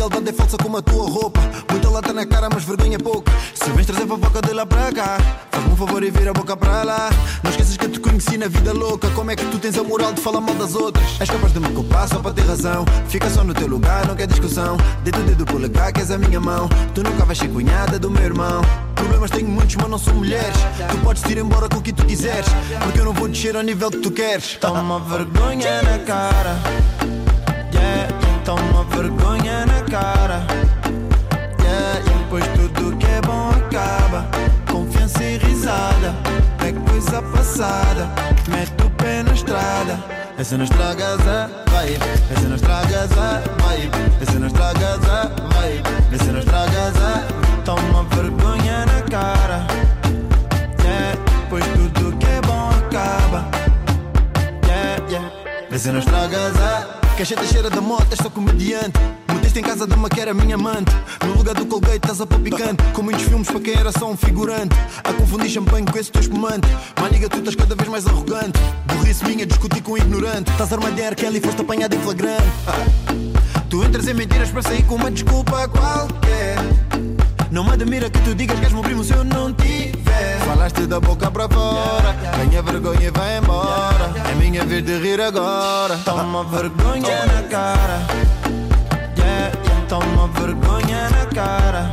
Lealdade é falsa como a tua roupa. Muita lata na cara, mas vergonha é pouca. Se vens trazer fofoca de lá para cá, faz-me um favor e vira a boca para lá. Não esqueças que eu te conheci na vida louca. Como é que tu tens a moral de falar mal das outras? És capaz de me culpar só para ter razão. Fica só no teu lugar, não quer discussão. Dedo, dedo, polegar, que és a minha mão. Tu nunca vais ser cunhada do meu irmão. Problemas tenho muitos, mas não são mulheres. Tu podes ir embora com o que tu quiseres. Porque eu não vou descer ao nível que tu queres. Toma vergonha na cara. Yeah, toma vergonha cara. Yeah, pois tudo que é bom acaba. Confiança e risada. É coisa passada. Mete o pé na estrada. Se não estragas a vibe. Se não estragas a vibe. Se não estragas a vibe. Se não estragas a Toma vergonha na cara. Yeah, pois tudo que é bom acaba. Yeah, yeah. Se não estragas a. Que a gente cheira da moto, só comediante. Meteste em casa de uma que era minha amante. No lugar do Colgate estás a pôr picante. Com muitos filmes para quem era só um figurante. A confundir champanhe com esse teu espumante. Maniga, tu estás cada vez mais arrogante. Burrice minha, discutir com um ignorante. Estás R. Kelly, foste apanhado em flagrante. Tu entras em mentiras para sair com uma desculpa qualquer. Não me admira que tu digas que és meu primo se eu não tiver. Falaste da boca para fora, ganha vergonha e vai embora. É minha vez de rir agora. Toma vergonha na cara. Yeah, yeah. Toma vergonha na cara.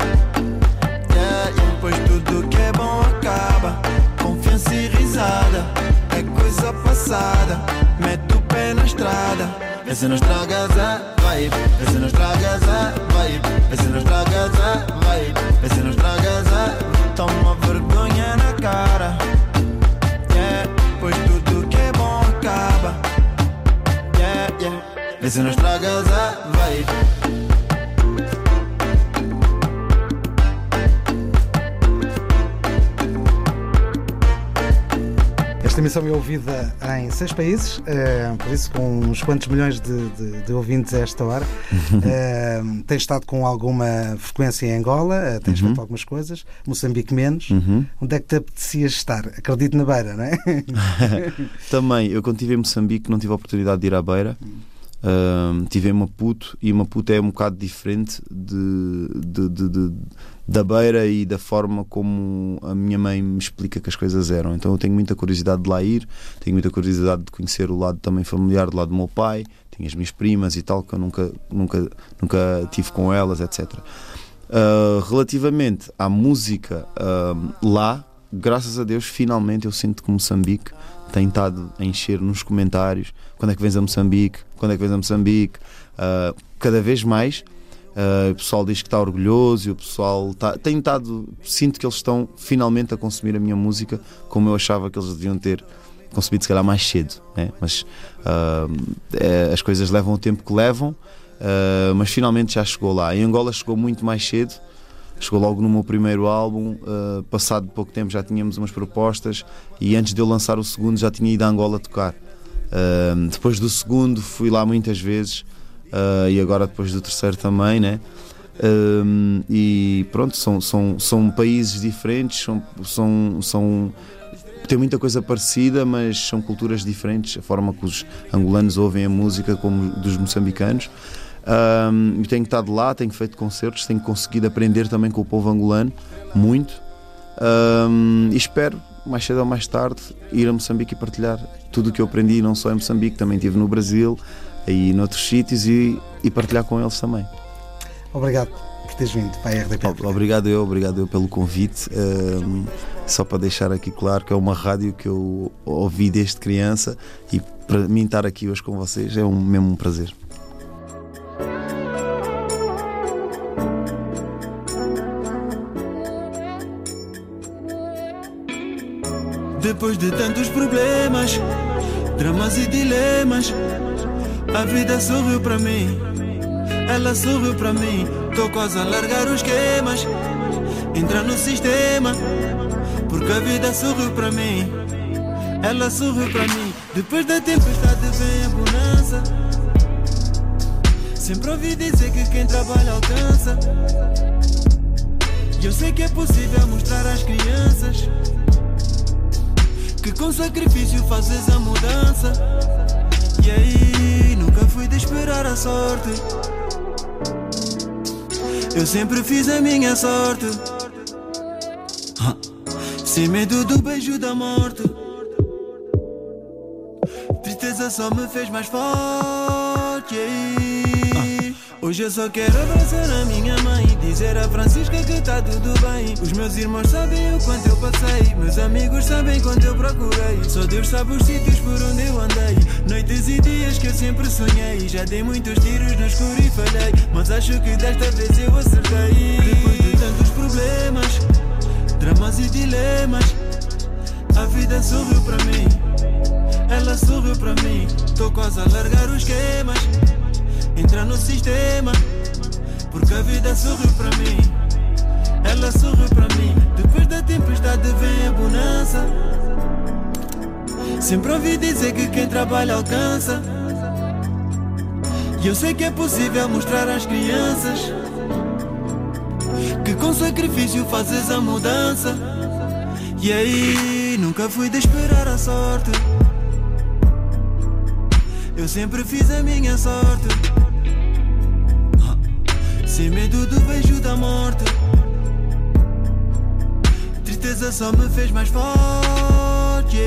Yeah, yeah. Pois tudo que é bom acaba. Confiança e risada é coisa passada. Mete o pé na estrada. Vê se não estragas a vibe. Vê se não estragas a vibe. Vê se não estragas a vibe. Vê se não estragas a. Toma vergonha na cara. Yeah, pois tudo que é bom acaba. Vê se não estragas a vibe. Esta emissão é ouvida em seis países, eh, por isso com uns quantos milhões de, de- de ouvintes a esta hora. Eh, tens estado com alguma frequência em Angola, eh, tens feito algumas coisas, Moçambique menos. Uhum. Onde é que te apetecia estar? Acredito na beira, não é? Também, eu quando estive em Moçambique não tive a oportunidade de ir à beira. Ahm, tive em Maputo e Maputo é um bocado diferente de, de- de- de- da beira e da forma como a minha mãe me explica que as coisas eram. Então eu tenho muita curiosidade de lá ir, tenho muita curiosidade de conhecer o lado também familiar do lado do meu pai, tenho as minhas primas e tal, que eu nunca, nunca, nunca tive com elas, etc. Uh, relativamente à música um, lá, graças a Deus, finalmente eu sinto que Moçambique tem estado a encher nos comentários quando é que vens a Moçambique, quando é que vens a Moçambique, Uh, cada vez mais. Uh, o pessoal diz que está orgulhoso e o pessoal tá, tem estado. Sinto que eles estão finalmente a consumir a minha música como eu achava que eles deviam ter concebido, se calhar, mais cedo. Né? Mas uh, é, as coisas levam o tempo que levam, uh, mas finalmente já chegou lá. Em Angola chegou muito mais cedo, chegou logo no meu primeiro álbum. passado pouco tempo já tínhamos umas propostas e antes de eu lançar o segundo já tinha ido a Angola tocar. Depois do segundo fui lá muitas vezes. Uh, e agora depois do terceiro também, né? E pronto, são, são, são países diferentes, são, são, são tem muita coisa parecida, mas são culturas diferentes, a forma que os angolanos ouvem a música como dos moçambicanos. Um, tenho estado lá, tenho feito concertos, tenho conseguido aprender também com o povo angolano, muito. E espero, mais cedo ou mais tarde, ir a Moçambique e partilhar tudo o que eu aprendi, não só em Moçambique, também estive no Brasil e noutros sítios e, e partilhar com eles também. Obrigado por teres vindo para a RDP. Obrigado eu, obrigado eu pelo convite. Um, só para deixar aqui claro que é uma rádio que eu ouvi desde criança e para mim estar aqui hoje com vocês é um, mesmo um prazer. Depois de tantos problemas, dramas e dilemas, a vida sorriu para mim. Ela sorriu para mim. Tô quase a largar os esquemas, entrar no sistema, porque a vida sorriu para mim. Ela sorriu para mim. Depois da tempestade vem a bonança. Sempre ouvi dizer que quem trabalha alcança. E eu sei que é possível mostrar às crianças que com sacrifício fazes a mudança. E aí, nunca fui de esperar a sorte. Eu sempre fiz a minha sorte. Sem medo do beijo da morte. Tristeza só me fez mais forte. Aí, hoje eu só quero abraçar a minha mãe dizer a Francisca que tá tudo bem. Os meus irmãos sabem o quanto eu passei. Meus amigos sabem quanto eu procurei. Só Deus sabe os sítios por onde eu andei. Noites e dias que eu sempre sonhei. Já dei muitos tiros no escuro e falhei. Mas acho que desta vez eu acertei. Depois de tantos problemas, dramas e dilemas, a vida sorriu para mim. Ela sorriu para mim. Tô quase a largar os esquemas. Entrar no sistema. Porque a vida sorriu para mim. Ela sorriu para mim. Depois da tempestade vem a bonança. Sempre ouvi dizer que quem trabalha alcança. E eu sei que é possível mostrar às crianças que com sacrifício fazes a mudança. E aí, nunca fui de esperar a sorte. Eu sempre fiz a minha sorte. Sem medo do beijo da morte. Tristeza só me fez mais forte.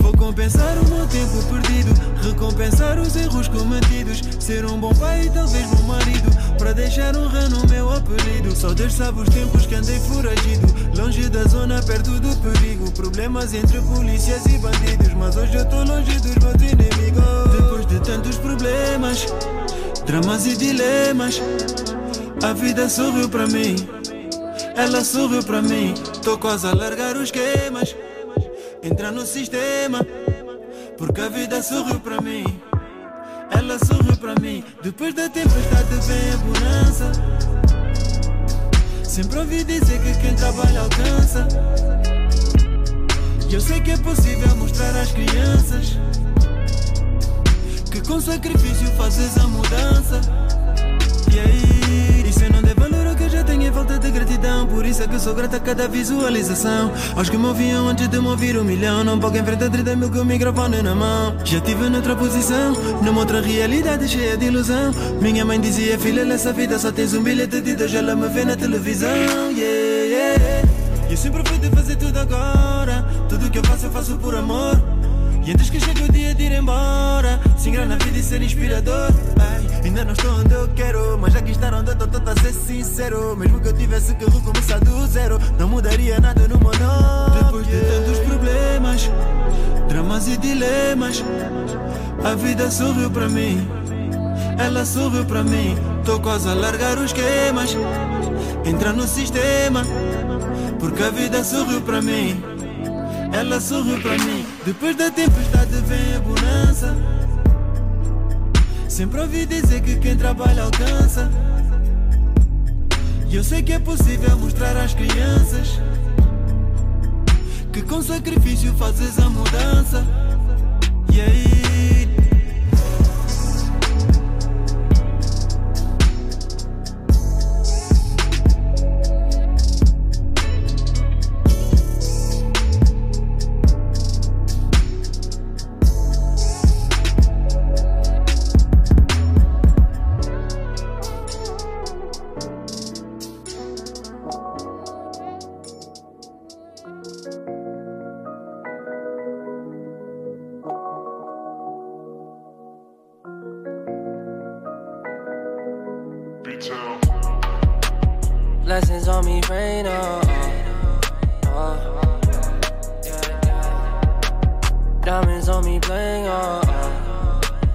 Vou compensar o meu tempo perdido. Recompensar os erros cometidos. Ser um bom pai e talvez bom marido. Para deixar honra no meu apelido. Só Deus sabe os tempos que andei foragido. Longe da zona, perto do perigo. Problemas entre polícias e bandidos. Mas hoje eu tô longe dos meus inimigos. Depois de tantos problemas, dramas e dilemas, a vida sorriu para mim. Ela sorriu para mim. Tô quase a largar os esquemas. Entrar no sistema. Porque a vida sorriu para mim. Ela sorriu pra mim, depois da tempestade vem a bonança. Sempre ouvi dizer que quem trabalha alcança. E eu sei que é possível mostrar às crianças com sacrifício fazes a mudança. E aí, isso não der valor ao que eu já tenho em falta de gratidão. Por isso é que sou grata a cada visualização. Aos que me ouviam antes de me ouvir um milhão. Não pouco enfrentar 30 mil com o microfone na mão. Já tive noutra posição, numa outra realidade cheia de ilusão. Minha mãe dizia, filha, nessa vida só tens um bilhete de Deus. Ela me vê na televisão. Yeah, yeah. E eu sempre fui de fazer tudo agora. Tudo que eu faço, eu faço por amor. E antes que chegue o dia de ir embora Sem grana na vida e ser inspirador Ai, Ainda não estou onde eu quero Mas aqui estar onde eu estou, estou a ser sincero. Mesmo que eu tivesse que recomeçar do zero Não mudaria nada no meu nome. Depois de tantos problemas Dramas e dilemas A vida sorriu para mim Ela sorriu para mim. Tô quase a largar os esquemas Entrar no sistema Porque a vida sorriu para mim ela sorriu pra mim. Depois da tempestade vem a bonança. Sempre ouvi dizer que quem trabalha alcança. E eu sei que é possível mostrar às crianças que com sacrifício fazes a mudança. E aí? Blessings on me, rain on. Uh, yeah, yeah. Diamonds on me, bling on.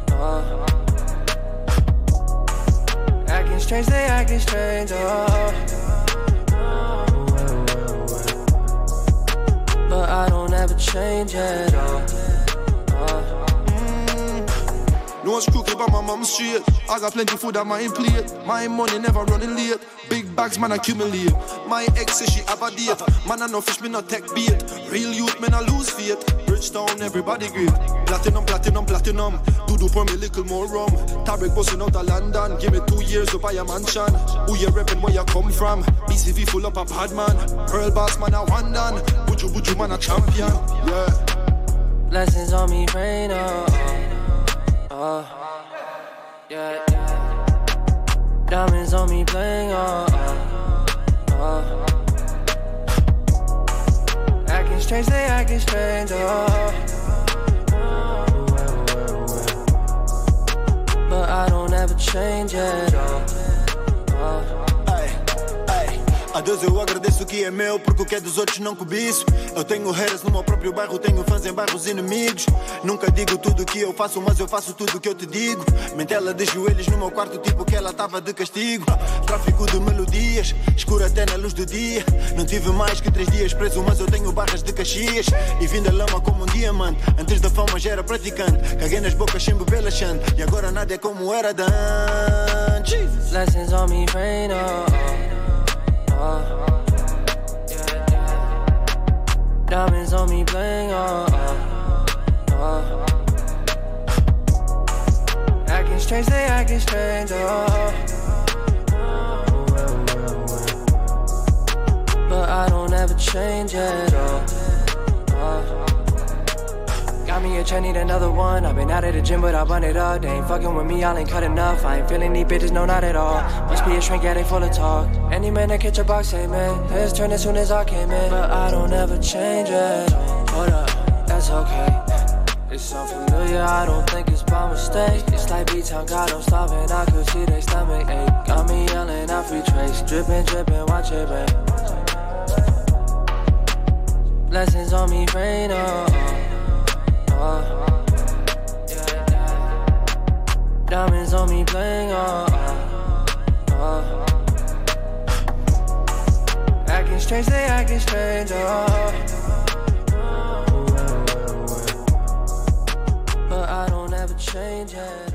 Uh, acting strange, they acting strange. Uh, but I don't ever change at all. No one's crooked but my mum's straight. I got plenty food on my plate. My money never running late. Big bags, man, accumulate. My ex says she have a date. Man, I know fish, me not tech bait. Real youth, man, I lose faith. Bridgetown, everybody great. Platinum, platinum, platinum. Do do pour me little more rum. Tabrik busting out of London. Give me two years to buy a mansion. Who you reppin', where you come from? BCV full up a bad man. Pearl boss, man, I one done. Buju, buju, man, a champion. Yeah. Blessings on me, rain on. Uh, yeah, yeah. Diamonds on me, bling on. Uh, acting strange, they acting strange. Uh, but I don't ever change at all. Uh, A Deus eu agradeço o que é meu, porque o que é dos outros não cobiço. Eu tenho haters no meu próprio bairro, tenho fãs em bairros inimigos. Nunca digo tudo o que eu faço, mas eu faço tudo o que eu te digo. Mentela de joelhos no meu quarto, tipo que ela tava de castigo. Tráfico de melodias, escuro até na luz do dia. Não tive mais que três dias preso, mas eu tenho barras de caxias. E vim da lama como um diamante. Antes da fama já era praticante. Caguei nas bocas sem beber laxante. E agora nada é como era antes. Blessings on me, rain. Uh, yeah, yeah. Diamonds on me, bling on. Uh, acting strange, they acting strange. Uh, but I don't ever change at all. Uh, Got me a chain, need another one. I've been out of the gym, but I run it up. They ain't fucking with me, y'all ain't cut enough. I ain't feeling these bitches, no, not at all. Must be a shrink, yeah, they full of talk. Any man that catch a box, say, man, heads turn as soon as I came in. But I don't ever change it. Hold up, that's okay. It's so familiar, I don't think it's by mistake. It's like B-Town, God, I'm starving. I could see they stomach ache. Got me yelling out free trace. Dripping, dripping, watch it rain. Blessings on me, rain on. Oh, oh. Uh, yeah, yeah. Diamonds on me, bling on. Uh, acting strange, they acting strange. Uh, but I don't ever change it.